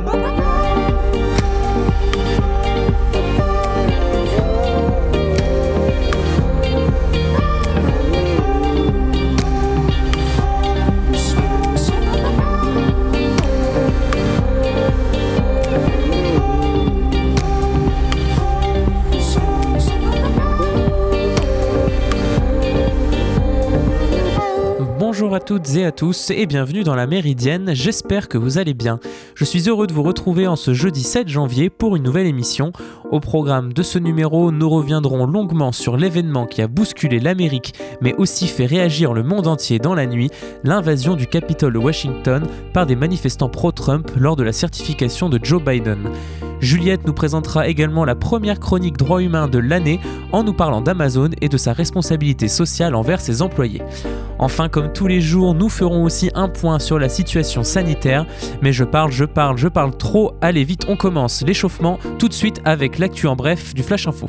Bye-bye. Toutes et à tous et bienvenue dans la Méridienne, j'espère que vous allez bien. Je suis heureux de vous retrouver en ce jeudi 7 janvier pour une nouvelle émission. Au programme de ce numéro, nous reviendrons longuement sur l'événement qui a bousculé l'Amérique mais aussi fait réagir le monde entier dans la nuit, l'invasion du Capitole Washington par des manifestants pro-Trump lors de la certification de Joe Biden. Juliette nous présentera également la première chronique droit humain de l'année en nous parlant d'Amazon et de sa responsabilité sociale envers ses employés. Enfin, comme tous les jours, nous ferons aussi un point sur la situation sanitaire. Mais je parle, je parle, je parle trop. Allez vite, on commence l'échauffement tout de suite avec l'actu en bref du Flash Info.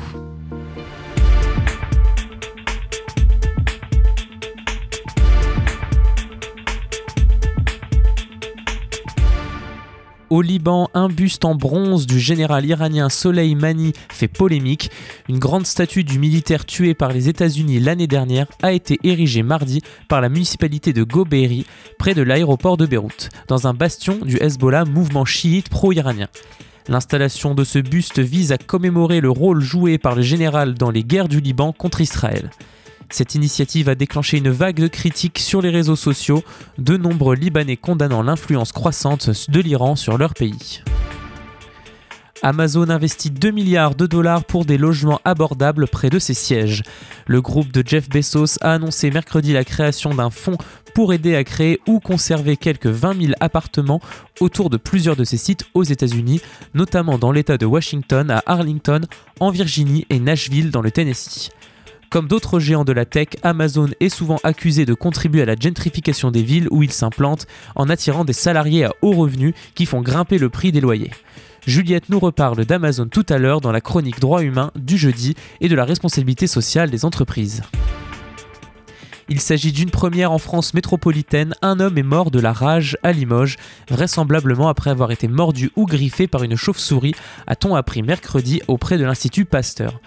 Au Liban, un buste en bronze du général iranien Soleimani fait polémique. Une grande statue du militaire tué par les États-Unis l'année dernière a été érigée mardi par la municipalité de Goberi, près de l'aéroport de Beyrouth, dans un bastion du Hezbollah, mouvement chiite pro-iranien. L'installation de ce buste vise à commémorer le rôle joué par le général dans les guerres du Liban contre Israël. Cette initiative a déclenché une vague de critiques sur les réseaux sociaux, de nombreux Libanais condamnant l'influence croissante de l'Iran sur leur pays. Amazon investit 2 milliards de dollars pour des logements abordables près de ses sièges. Le groupe de Jeff Bezos a annoncé mercredi la création d'un fonds pour aider à créer ou conserver quelques 20 000 appartements autour de plusieurs de ses sites aux États-Unis, notamment dans l'État de Washington, à Arlington, en Virginie et Nashville dans le Tennessee. Comme d'autres géants de la tech, Amazon est souvent accusé de contribuer à la gentrification des villes où il s'implante en attirant des salariés à haut revenu qui font grimper le prix des loyers. Juliette nous reparle d'Amazon tout à l'heure dans la chronique droit humain du jeudi et de la responsabilité sociale des entreprises. Il s'agit d'une première en France métropolitaine. Un homme est mort de la rage à Limoges, vraisemblablement après avoir été mordu ou griffé par une chauve-souris, a-t-on appris mercredi auprès de l'Institut Pasteur.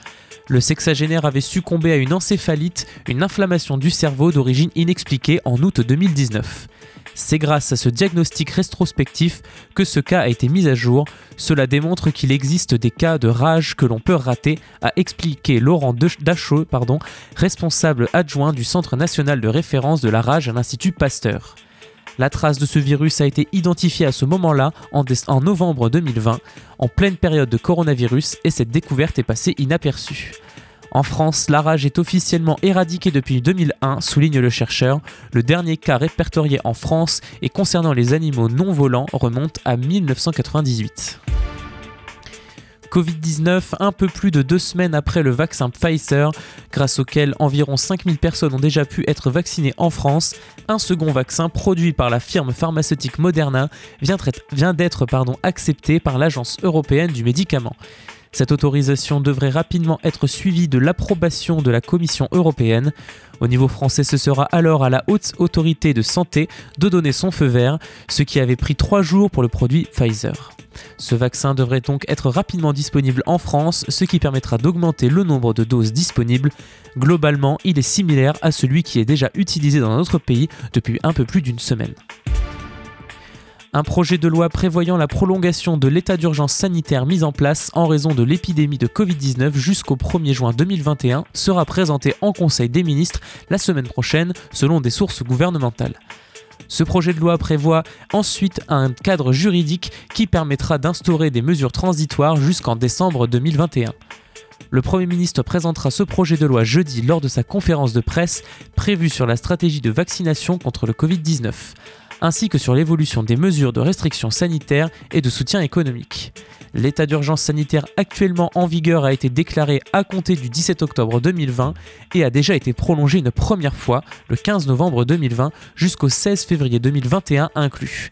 Le sexagénaire avait succombé à une encéphalite, une inflammation du cerveau d'origine inexpliquée en août 2019. C'est grâce à ce diagnostic rétrospectif que ce cas a été mis à jour. Cela démontre qu'il existe des cas de rage que l'on peut rater, a expliqué Laurent Dachau, pardon, responsable adjoint du Centre national de référence de la rage à l'Institut Pasteur. La trace de ce virus a été identifiée à ce moment-là, en, novembre 2020, en pleine période de coronavirus, et cette découverte est passée inaperçue. En France, la rage est officiellement éradiquée depuis 2001, souligne le chercheur. Le dernier cas répertorié en France et concernant les animaux non volants remonte à 1998. Covid-19, un peu plus de deux semaines après le vaccin Pfizer, grâce auquel environ 5000 personnes ont déjà pu être vaccinées en France, un second vaccin produit par la firme pharmaceutique Moderna vient d'être accepté par l'Agence européenne du médicament. Cette autorisation devrait rapidement être suivie de l'approbation de la Commission européenne. Au niveau français, ce sera alors à la haute autorité de santé de donner son feu vert, ce qui avait pris trois jours pour le produit Pfizer. Ce vaccin devrait donc être rapidement disponible en France, ce qui permettra d'augmenter le nombre de doses disponibles. Globalement, il est similaire à celui qui est déjà utilisé dans notre pays depuis un peu plus d'une semaine. Un projet de loi prévoyant la prolongation de l'état d'urgence sanitaire mis en place en raison de l'épidémie de Covid-19 jusqu'au 1er juin 2021 sera présenté en Conseil des ministres la semaine prochaine selon des sources gouvernementales. Ce projet de loi prévoit ensuite un cadre juridique qui permettra d'instaurer des mesures transitoires jusqu'en décembre 2021. Le Premier ministre présentera ce projet de loi jeudi lors de sa conférence de presse prévue sur la stratégie de vaccination contre le Covid-19 ainsi que sur l'évolution des mesures de restriction sanitaire et de soutien économique. L'état d'urgence sanitaire actuellement en vigueur a été déclaré à compter du 17 octobre 2020 et a déjà été prolongé une première fois le 15 novembre 2020 jusqu'au 16 février 2021 inclus.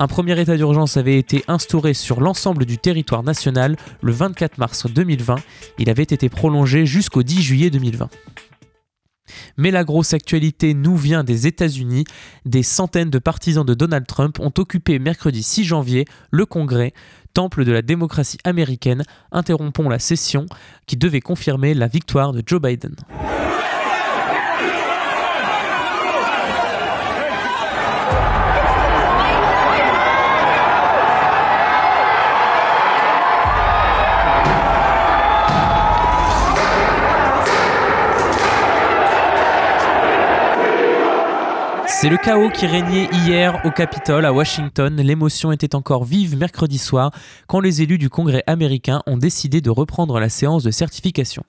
Un premier état d'urgence avait été instauré sur l'ensemble du territoire national le 24 mars 2020. Il avait été prolongé jusqu'au 10 juillet 2020. Mais la grosse actualité nous vient des États-Unis. Des centaines de partisans de Donald Trump ont occupé mercredi 6 janvier le Congrès, temple de la démocratie américaine, interrompant la session qui devait confirmer la victoire de Joe Biden. C'est le chaos qui régnait hier au Capitole à Washington. L'émotion était encore vive mercredi soir quand les élus du Congrès américain ont décidé de reprendre la séance de certification.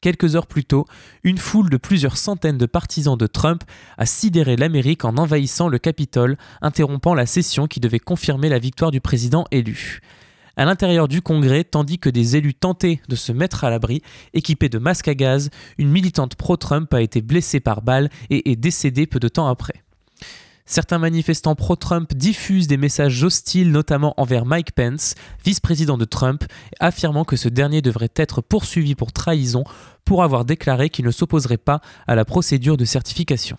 Quelques heures plus tôt, une foule de plusieurs centaines de partisans de Trump a sidéré l'Amérique en envahissant le Capitole, interrompant la session qui devait confirmer la victoire du président élu à l'intérieur du Congrès, tandis que des élus tentaient de se mettre à l'abri, équipés de masques à gaz, une militante pro-Trump a été blessée par balle et est décédée peu de temps après. Certains manifestants pro-Trump diffusent des messages hostiles, notamment envers Mike Pence, vice-président de Trump, affirmant que ce dernier devrait être poursuivi pour trahison pour avoir déclaré qu'il ne s'opposerait pas à la procédure de certification.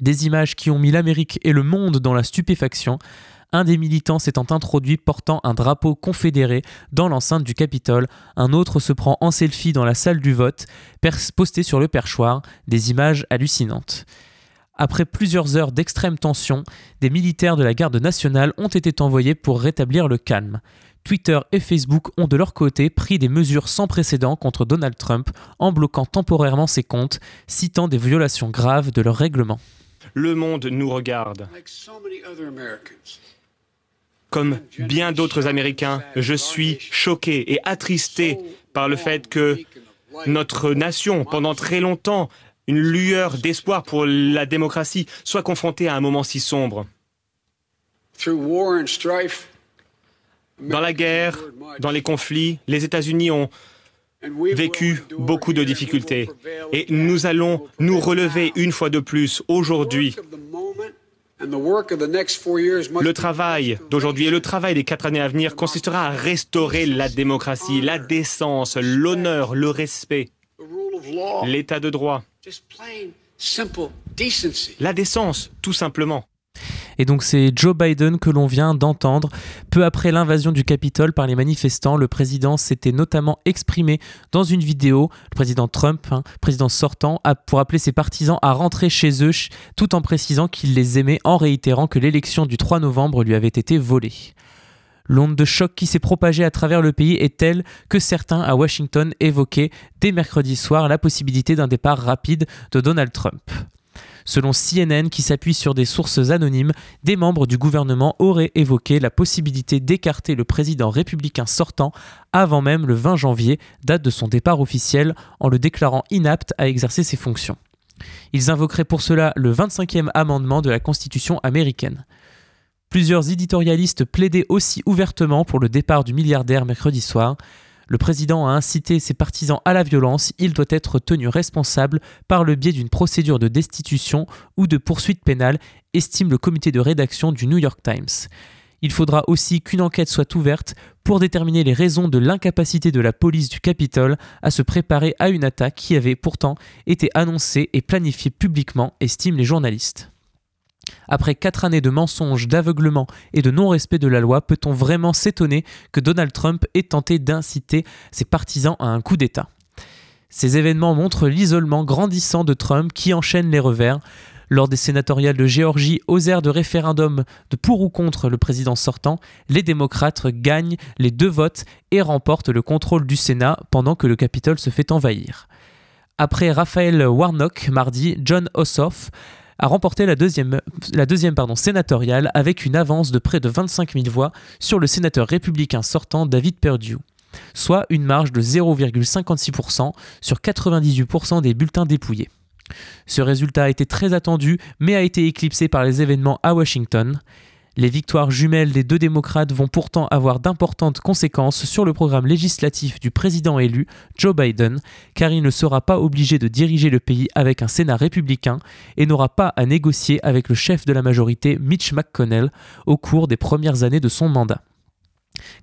Des images qui ont mis l'Amérique et le monde dans la stupéfaction, un des militants s'étant introduit portant un drapeau confédéré dans l'enceinte du Capitole, un autre se prend en selfie dans la salle du vote, posté sur le perchoir, des images hallucinantes. Après plusieurs heures d'extrême tension, des militaires de la garde nationale ont été envoyés pour rétablir le calme. Twitter et Facebook ont de leur côté pris des mesures sans précédent contre Donald Trump en bloquant temporairement ses comptes, citant des violations graves de leur règlement. Le monde nous regarde. Comme bien d'autres Américains, je suis choqué et attristé par le fait que notre nation, pendant très longtemps, une lueur d'espoir pour la démocratie, soit confrontée à un moment si sombre. Dans la guerre, dans les conflits, les États-Unis ont vécu beaucoup de difficultés. Et nous allons nous relever une fois de plus aujourd'hui le travail d'aujourd'hui et le travail des quatre années à venir consistera à restaurer la démocratie, la décence, l'honneur, le respect, l'état de droit. La décence, tout simplement. Et donc c'est Joe Biden que l'on vient d'entendre. Peu après l'invasion du Capitole par les manifestants, le président s'était notamment exprimé dans une vidéo, le président Trump, hein, président sortant, pour appeler ses partisans à rentrer chez eux tout en précisant qu'il les aimait en réitérant que l'élection du 3 novembre lui avait été volée. L'onde de choc qui s'est propagée à travers le pays est telle que certains à Washington évoquaient dès mercredi soir la possibilité d'un départ rapide de Donald Trump. Selon CNN, qui s'appuie sur des sources anonymes, des membres du gouvernement auraient évoqué la possibilité d'écarter le président républicain sortant avant même le 20 janvier, date de son départ officiel, en le déclarant inapte à exercer ses fonctions. Ils invoqueraient pour cela le 25e amendement de la Constitution américaine. Plusieurs éditorialistes plaidaient aussi ouvertement pour le départ du milliardaire mercredi soir. Le président a incité ses partisans à la violence, il doit être tenu responsable par le biais d'une procédure de destitution ou de poursuite pénale, estime le comité de rédaction du New York Times. Il faudra aussi qu'une enquête soit ouverte pour déterminer les raisons de l'incapacité de la police du Capitole à se préparer à une attaque qui avait pourtant été annoncée et planifiée publiquement, estiment les journalistes. Après quatre années de mensonges, d'aveuglement et de non-respect de la loi, peut-on vraiment s'étonner que Donald Trump ait tenté d'inciter ses partisans à un coup d'État? Ces événements montrent l'isolement grandissant de Trump qui enchaîne les revers. Lors des sénatoriales de Géorgie, aux airs de référendum de pour ou contre le président sortant, les démocrates gagnent les deux votes et remportent le contrôle du Sénat pendant que le Capitole se fait envahir. Après Raphaël Warnock mardi, John Ossoff a remporté la deuxième, la sénatoriale avec une avance de près de 25 000 voix sur le sénateur républicain sortant David Perdue, soit une marge de 0,56% sur 98% des bulletins dépouillés. Ce résultat a été très attendu, mais a été éclipsé par les événements à Washington. Les victoires jumelles des deux démocrates vont pourtant avoir d'importantes conséquences sur le programme législatif du président élu, Joe Biden, car il ne sera pas obligé de diriger le pays avec un Sénat républicain et n'aura pas à négocier avec le chef de la majorité, Mitch McConnell, au cours des premières années de son mandat.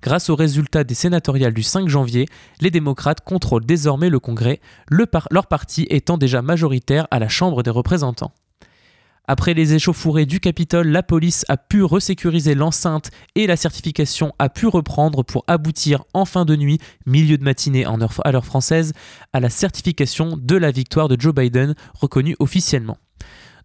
Grâce aux résultats des sénatoriales du 5 janvier, les démocrates contrôlent désormais le Congrès, leur parti étant déjà majoritaire à la Chambre des représentants. Après les échauffourées du Capitole, la police a pu resécuriser l'enceinte et la certification a pu reprendre pour aboutir en fin de nuit, milieu de matinée en heure, à l'heure française, à la certification de la victoire de Joe Biden reconnue officiellement.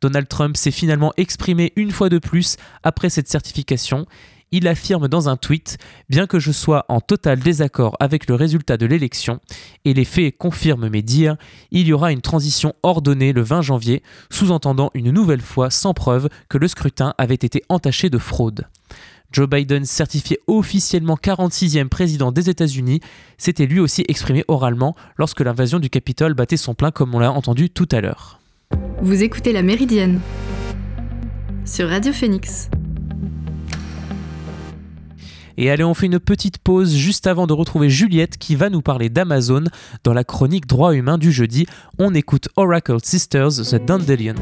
Donald Trump s'est finalement exprimé une fois de plus après cette certification il affirme dans un tweet Bien que je sois en total désaccord avec le résultat de l'élection, et les faits confirment mes dires, il y aura une transition ordonnée le 20 janvier, sous-entendant une nouvelle fois sans preuve que le scrutin avait été entaché de fraude. Joe Biden, certifié officiellement 46e président des États-Unis, s'était lui aussi exprimé oralement lorsque l'invasion du Capitole battait son plein comme on l'a entendu tout à l'heure. Vous écoutez La Méridienne sur Radio Phoenix. Et allez, on fait une petite pause juste avant de retrouver Juliette qui va nous parler d'Amazon dans la chronique Droit humain du jeudi. On écoute Oracle Sisters, The Dandelion.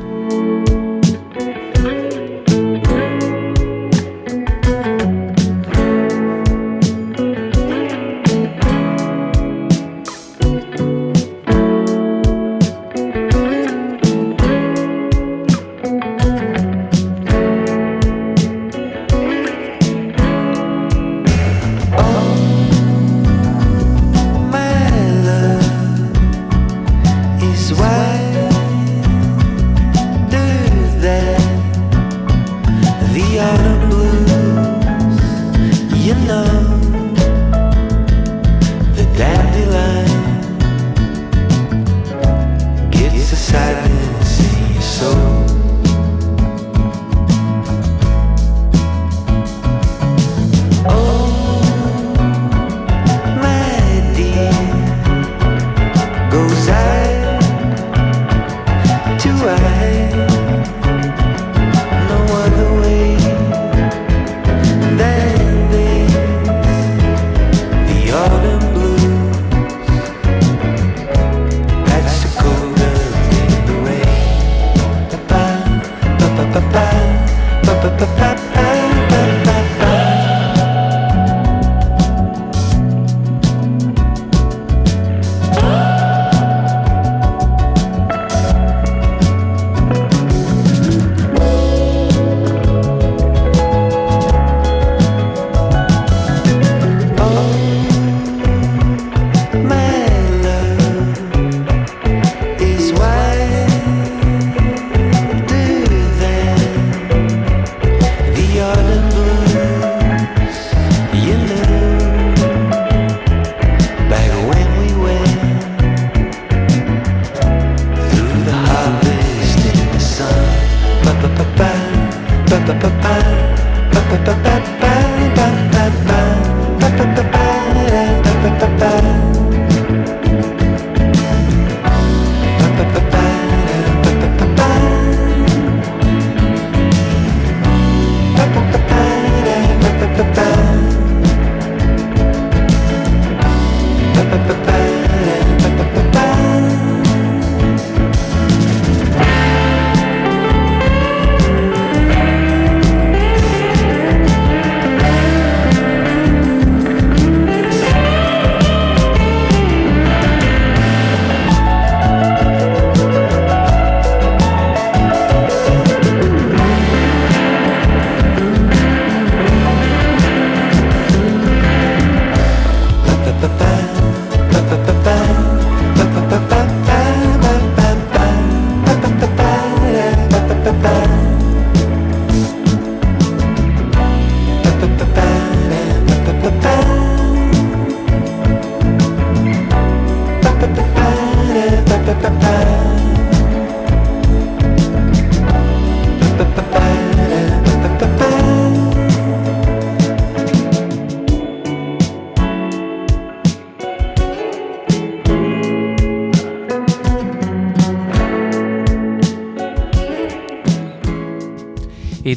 Bad, bad.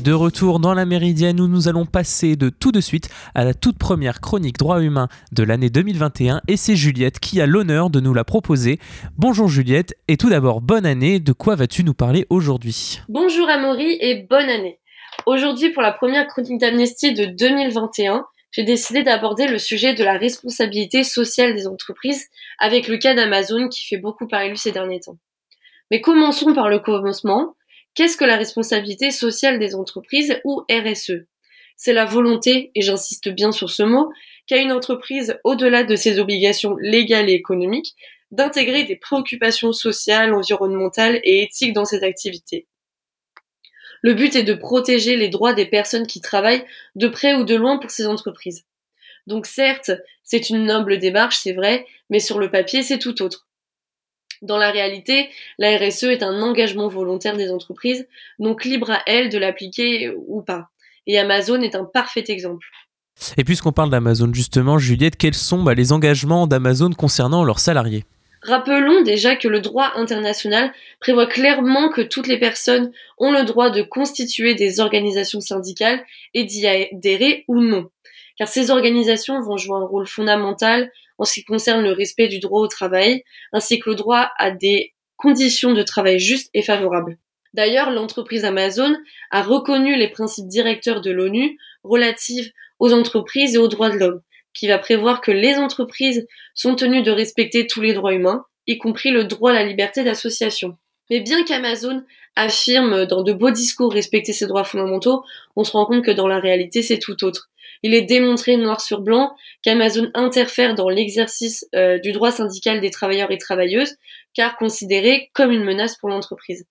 De retour dans la Méridienne où nous allons passer de tout de suite à la toute première chronique droit humain de l'année 2021 et c'est Juliette qui a l'honneur de nous la proposer. Bonjour Juliette et tout d'abord bonne année, de quoi vas-tu nous parler aujourd'hui? Bonjour Amaury et bonne année. Aujourd'hui pour la première chronique d'Amnesty de 2021, j'ai décidé d'aborder le sujet de la responsabilité sociale des entreprises avec le cas d'Amazon qui fait beaucoup parler lui ces derniers temps. Mais commençons par le commencement. Qu'est-ce que la responsabilité sociale des entreprises ou RSE C'est la volonté, et j'insiste bien sur ce mot, qu'a une entreprise, au-delà de ses obligations légales et économiques, d'intégrer des préoccupations sociales, environnementales et éthiques dans ses activités. Le but est de protéger les droits des personnes qui travaillent de près ou de loin pour ces entreprises. Donc certes, c'est une noble démarche, c'est vrai, mais sur le papier, c'est tout autre. Dans la réalité, la RSE est un engagement volontaire des entreprises, donc libre à elles de l'appliquer ou pas. Et Amazon est un parfait exemple. Et puisqu'on parle d'Amazon justement, Juliette, quels sont bah, les engagements d'Amazon concernant leurs salariés? Rappelons déjà que le droit international prévoit clairement que toutes les personnes ont le droit de constituer des organisations syndicales et d'y adhérer ou non. Car ces organisations vont jouer un rôle fondamental en ce qui concerne le respect du droit au travail, ainsi que le droit à des conditions de travail justes et favorables. D'ailleurs, l'entreprise Amazon a reconnu les principes directeurs de l'ONU relatifs aux entreprises et aux droits de l'homme, qui va prévoir que les entreprises sont tenues de respecter tous les droits humains, y compris le droit à la liberté d'association. Mais bien qu'Amazon affirme dans de beaux discours respecter ses droits fondamentaux, on se rend compte que dans la réalité c'est tout autre. Il est démontré noir sur blanc qu'Amazon interfère dans l'exercice euh, du droit syndical des travailleurs et travailleuses, car considéré comme une menace pour l'entreprise.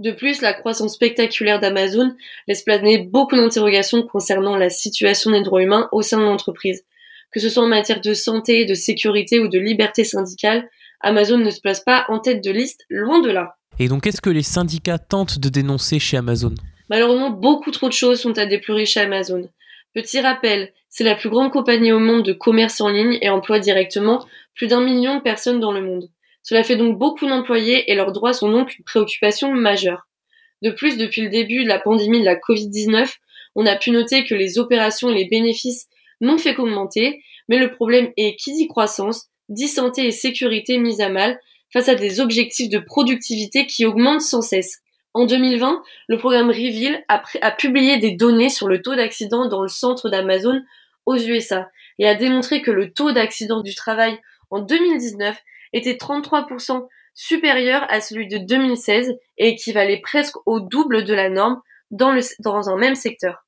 De plus, la croissance spectaculaire d'Amazon laisse planer beaucoup d'interrogations concernant la situation des droits humains au sein de l'entreprise. Que ce soit en matière de santé, de sécurité ou de liberté syndicale, Amazon ne se place pas en tête de liste, loin de là. Et donc, qu'est-ce que les syndicats tentent de dénoncer chez Amazon? Malheureusement, beaucoup trop de choses sont à déplorer chez Amazon. Petit rappel, c'est la plus grande compagnie au monde de commerce en ligne et emploie directement plus d'un million de personnes dans le monde. Cela fait donc beaucoup d'employés et leurs droits sont donc une préoccupation majeure. De plus, depuis le début de la pandémie de la Covid-19, on a pu noter que les opérations et les bénéfices n'ont fait qu'augmenter, mais le problème est qui dit croissance, dit santé et sécurité mise à mal face à des objectifs de productivité qui augmentent sans cesse. En 2020, le programme Reveal a, publié des données sur le taux d'accident dans le centre d'Amazon aux USA et a démontré que le taux d'accident du travail en 2019 était 33% supérieur à celui de 2016 et équivalait presque au double de la norme dans un même secteur.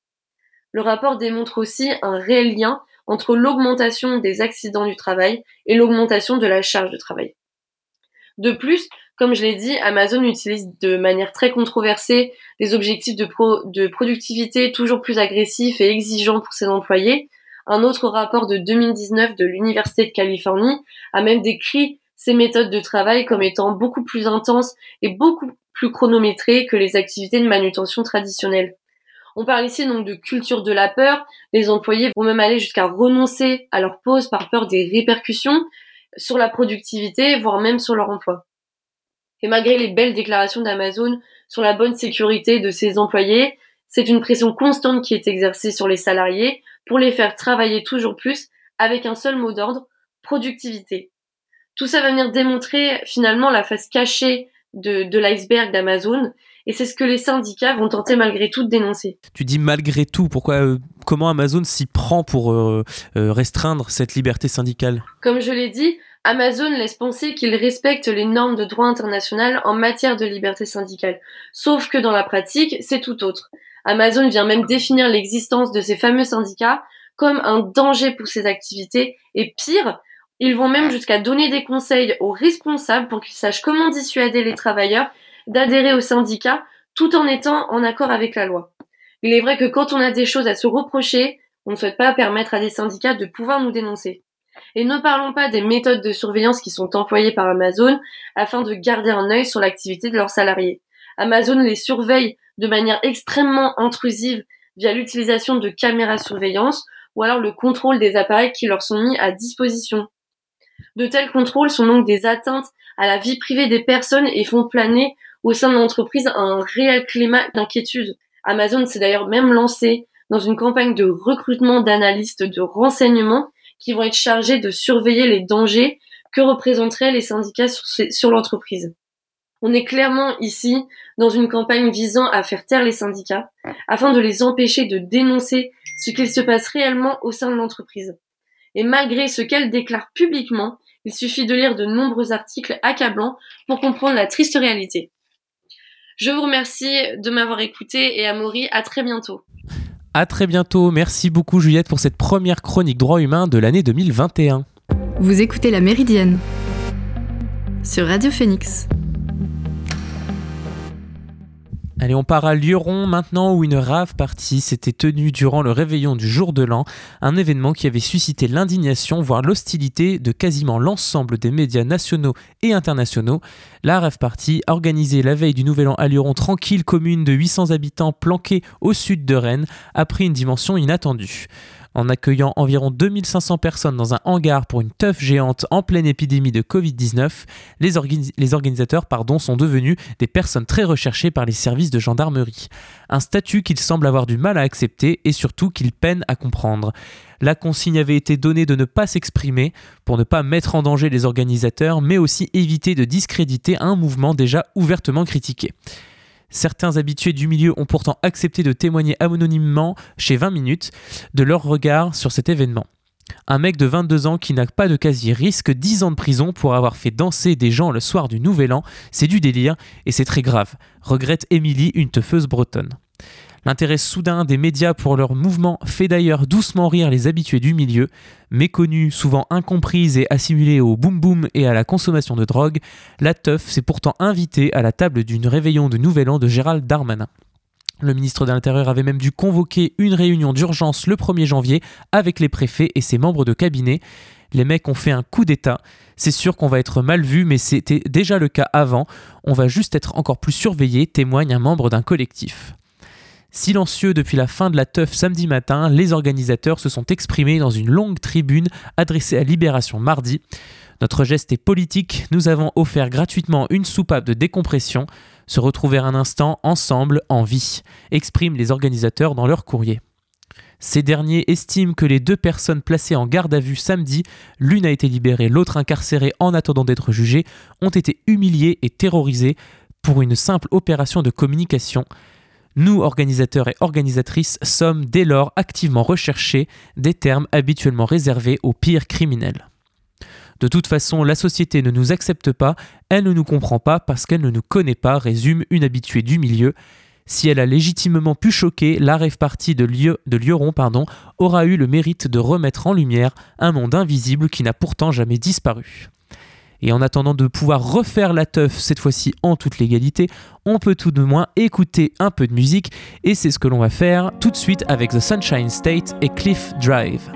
Le rapport démontre aussi un réel lien entre l'augmentation des accidents du travail et l'augmentation de la charge de travail. De plus, comme je l'ai dit, Amazon utilise de manière très controversée des objectifs de, de productivité toujours plus agressifs et exigeants pour ses employés. Un autre rapport de 2019 de l'Université de Californie a même décrit ces méthodes de travail comme étant beaucoup plus intenses et beaucoup plus chronométrées que les activités de manutention traditionnelles. On parle ici donc de culture de la peur. Les employés vont même aller jusqu'à renoncer à leur pause par peur des répercussions sur la productivité, voire même sur leur emploi. Et malgré les belles déclarations d'Amazon sur la bonne sécurité de ses employés, c'est une pression constante qui est exercée sur les salariés pour les faire travailler toujours plus avec un seul mot d'ordre, productivité. Tout ça va venir démontrer finalement la face cachée de, l'iceberg d'Amazon. Et c'est ce que les syndicats vont tenter malgré tout de dénoncer. Tu dis malgré tout, pourquoi, euh, comment Amazon s'y prend pour euh, euh, restreindre cette liberté syndicale? Comme je l'ai dit, Amazon laisse penser qu'il respecte les normes de droit international en matière de liberté syndicale. Sauf que dans la pratique, c'est tout autre. Amazon vient même définir l'existence de ces fameux syndicats comme un danger pour ses activités et pire, ils vont même jusqu'à donner des conseils aux responsables pour qu'ils sachent comment dissuader les travailleurs d'adhérer au syndicat tout en étant en accord avec la loi. Il est vrai que quand on a des choses à se reprocher, on ne souhaite pas permettre à des syndicats de pouvoir nous dénoncer. Et ne parlons pas des méthodes de surveillance qui sont employées par Amazon afin de garder un œil sur l'activité de leurs salariés. Amazon les surveille de manière extrêmement intrusive via l'utilisation de caméras surveillance ou alors le contrôle des appareils qui leur sont mis à disposition. De tels contrôles sont donc des atteintes à la vie privée des personnes et font planer au sein de l'entreprise un réel climat d'inquiétude. Amazon s'est d'ailleurs même lancé dans une campagne de recrutement d'analystes de renseignement qui vont être chargés de surveiller les dangers que représenteraient les syndicats sur, l'entreprise. On est clairement ici dans une campagne visant à faire taire les syndicats afin de les empêcher de dénoncer ce qu'il se passe réellement au sein de l'entreprise. Et malgré ce qu'elle déclare publiquement, il suffit de lire de nombreux articles accablants pour comprendre la triste réalité. Je vous remercie de m'avoir écouté et Amaury, à très bientôt. À très bientôt. Merci beaucoup Juliette pour cette première chronique droit humain de l'année 2021. Vous écoutez La Méridienne sur Radio Phoenix. Allez, on part à Lyon maintenant où une rave partie s'était tenue durant le réveillon du jour de l'an, un événement qui avait suscité l'indignation, voire l'hostilité de quasiment l'ensemble des médias nationaux et internationaux. La rave party, organisée la veille du Nouvel An à Lyon, tranquille commune de 800 habitants planquée au sud de Rennes, a pris une dimension inattendue en accueillant environ 2500 personnes dans un hangar pour une teuf géante en pleine épidémie de Covid-19, les, les, organisateurs pardon, sont devenus des personnes très recherchées par les services de gendarmerie. Un statut qu'ils semblent avoir du mal à accepter et surtout qu'ils peinent à comprendre. La consigne avait été donnée de ne pas s'exprimer pour ne pas mettre en danger les organisateurs, mais aussi éviter de discréditer un mouvement déjà ouvertement critiqué. Certains habitués du milieu ont pourtant accepté de témoigner anonymement chez 20 minutes de leur regard sur cet événement. Un mec de 22 ans qui n'a pas de casier risque 10 ans de prison pour avoir fait danser des gens le soir du Nouvel An. C'est du délire et c'est très grave, regrette Émilie, une teufeuse bretonne. L'intérêt soudain des médias pour leur mouvement fait d'ailleurs doucement rire les habitués du milieu, méconnus, souvent incomprises et assimilés au boom boom et à la consommation de drogue, la teuf s'est pourtant invitée à la table d'une réveillon de Nouvel An de Gérald Darmanin. Le ministre de l'Intérieur avait même dû convoquer une réunion d'urgence le 1er janvier avec les préfets et ses membres de cabinet. Les mecs ont fait un coup d'État. C'est sûr qu'on va être mal vu, mais c'était déjà le cas avant. On va juste être encore plus surveillé, témoigne un membre d'un collectif. Silencieux depuis la fin de la teuf samedi matin, les organisateurs se sont exprimés dans une longue tribune adressée à Libération mardi. Notre geste est politique, nous avons offert gratuitement une soupape de décompression, se retrouver un instant ensemble en vie, expriment les organisateurs dans leur courrier. Ces derniers estiment que les deux personnes placées en garde à vue samedi, l'une a été libérée, l'autre incarcérée en attendant d'être jugée, ont été humiliées et terrorisées pour une simple opération de communication. Nous, organisateurs et organisatrices, sommes dès lors activement recherchés des termes habituellement réservés aux pires criminels. De toute façon, la société ne nous accepte pas, elle ne nous comprend pas parce qu'elle ne nous connaît pas, résume une habituée du milieu. Si elle a légitimement pu choquer, la rêve partie de, Lieu, pardon, aura eu le mérite de remettre en lumière un monde invisible qui n'a pourtant jamais disparu. Et en attendant de pouvoir refaire la teuf, cette fois-ci en toute légalité, on peut tout de moins écouter un peu de musique, et c'est ce que l'on va faire tout de suite avec The Sunshine State et Cliff Drive.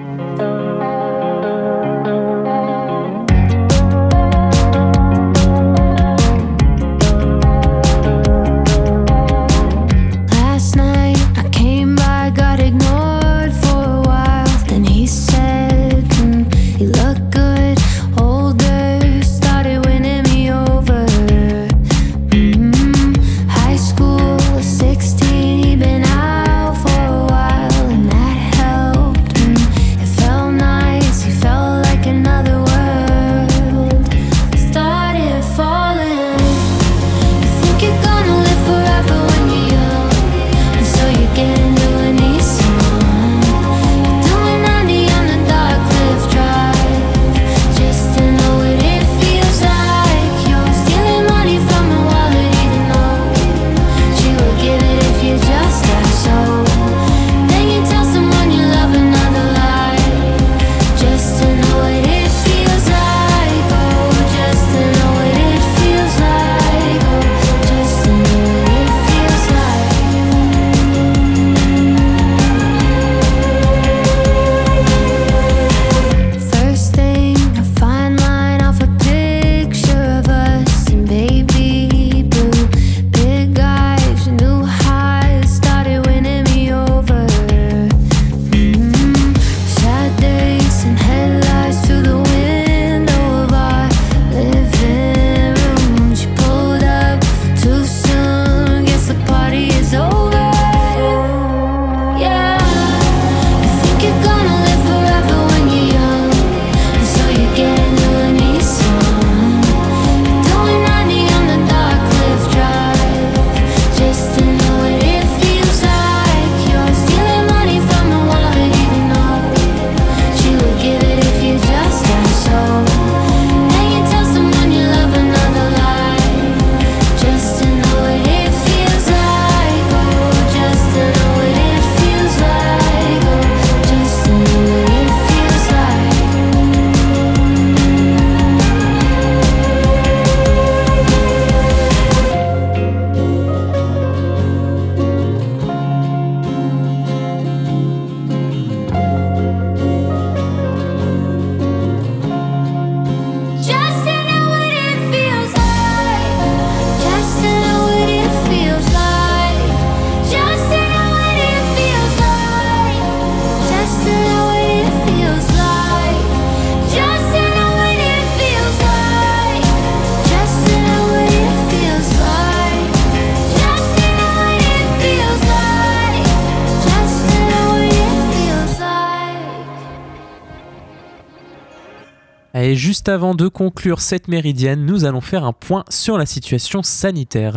Juste avant de conclure cette méridienne, nous allons faire un point sur la situation sanitaire.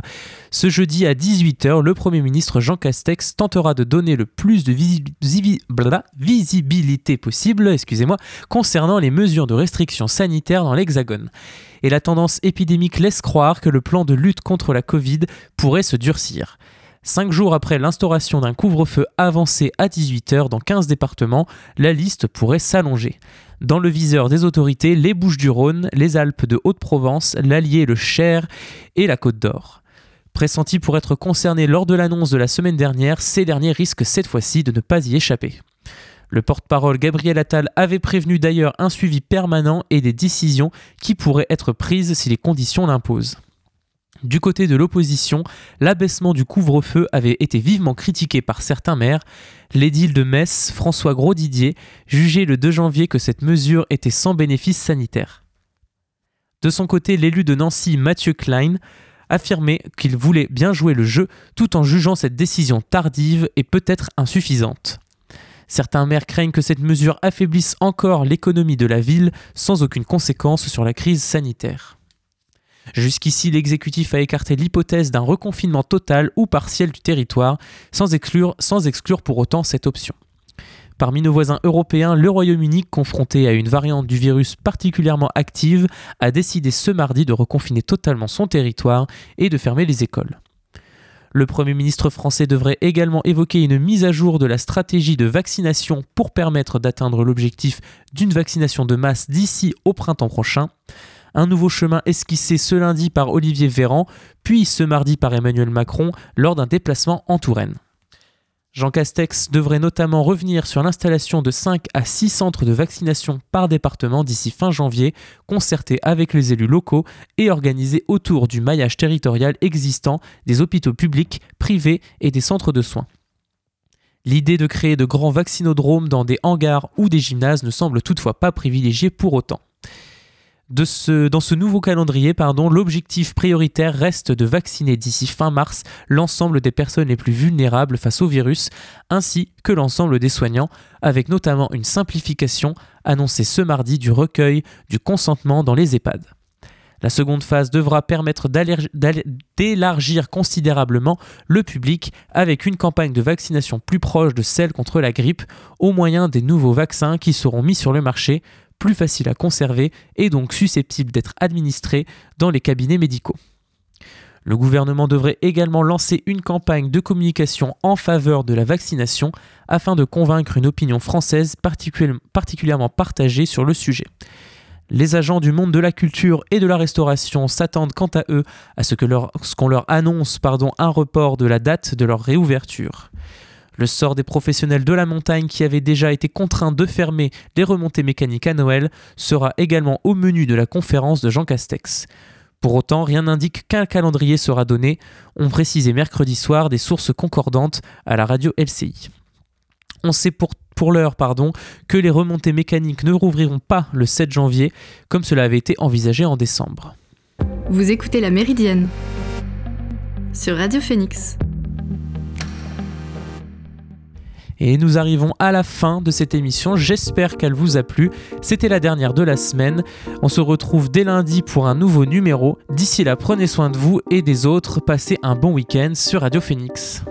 Ce jeudi à 18h, le Premier ministre Jean Castex tentera de donner le plus de visibilité possible excusez-moi, concernant les mesures de restriction sanitaire dans l'Hexagone. Et la tendance épidémique laisse croire que le plan de lutte contre la Covid pourrait se durcir. Cinq jours après l'instauration d'un couvre-feu avancé à 18h dans 15 départements, la liste pourrait s'allonger. Dans le viseur des autorités, les Bouches-du-Rhône, les Alpes de Haute-Provence, l'Allier, le Cher et la Côte d'Or. Pressentis pour être concernés lors de l'annonce de la semaine dernière, ces derniers risquent cette fois-ci de ne pas y échapper. Le porte-parole Gabriel Attal avait prévenu d'ailleurs un suivi permanent et des décisions qui pourraient être prises si les conditions l'imposent. Du côté de l'opposition, l'abaissement du couvre-feu avait été vivement critiqué par certains maires. L'édile de Metz, François Grosdidier, jugeait le 2 janvier que cette mesure était sans bénéfice sanitaire. De son côté, l'élu de Nancy, Mathieu Klein, affirmait qu'il voulait bien jouer le jeu tout en jugeant cette décision tardive et peut-être insuffisante. Certains maires craignent que cette mesure affaiblisse encore l'économie de la ville sans aucune conséquence sur la crise sanitaire. Jusqu'ici, l'exécutif a écarté l'hypothèse d'un reconfinement total ou partiel du territoire, sans exclure, pour autant cette option. Parmi nos voisins européens, le Royaume-Uni, confronté à une variante du virus particulièrement active, a décidé ce mardi de reconfiner totalement son territoire et de fermer les écoles. Le Premier ministre français devrait également évoquer une mise à jour de la stratégie de vaccination pour permettre d'atteindre l'objectif d'une vaccination de masse d'ici au printemps prochain un nouveau chemin esquissé ce lundi par Olivier Véran, puis ce mardi par Emmanuel Macron lors d'un déplacement en Touraine. Jean Castex devrait notamment revenir sur l'installation de 5 à 6 centres de vaccination par département d'ici fin janvier, concertés avec les élus locaux et organisés autour du maillage territorial existant des hôpitaux publics, privés et des centres de soins. L'idée de créer de grands vaccinodromes dans des hangars ou des gymnases ne semble toutefois pas privilégiée pour autant dans ce nouveau calendrier, l'objectif prioritaire reste de vacciner d'ici fin mars l'ensemble des personnes les plus vulnérables face au virus, ainsi que l'ensemble des soignants, avec notamment une simplification annoncée ce mardi du recueil du consentement dans les EHPAD. La seconde phase devra permettre d'élargir considérablement le public avec une campagne de vaccination plus proche de celle contre la grippe au moyen des nouveaux vaccins qui seront mis sur le marché plus facile à conserver et donc susceptible d'être administré dans les cabinets médicaux. Le gouvernement devrait également lancer une campagne de communication en faveur de la vaccination afin de convaincre une opinion française particulièrement partagée sur le sujet. Les agents du monde de la culture et de la restauration s'attendent quant à eux à ce qu'on leur, leur, annonce pardon, un report de la date de leur réouverture. Le sort des professionnels de la montagne qui avaient déjà été contraints de fermer les remontées mécaniques à Noël sera également au menu de la conférence de Jean Castex. Pour autant, rien n'indique qu'un calendrier sera donné, on précisait mercredi soir des sources concordantes à la radio LCI. On sait pour, pour l'heure pardon, que les remontées mécaniques ne rouvriront pas le 7 janvier, comme cela avait été envisagé en décembre. Vous écoutez La Méridienne sur Radio Phoenix. Et nous arrivons à la fin de cette émission. J'espère qu'elle vous a plu. C'était la dernière de la semaine. On se retrouve dès lundi pour un nouveau numéro. D'ici là, prenez soin de vous et des autres. Passez un bon week-end sur Radio Phoenix.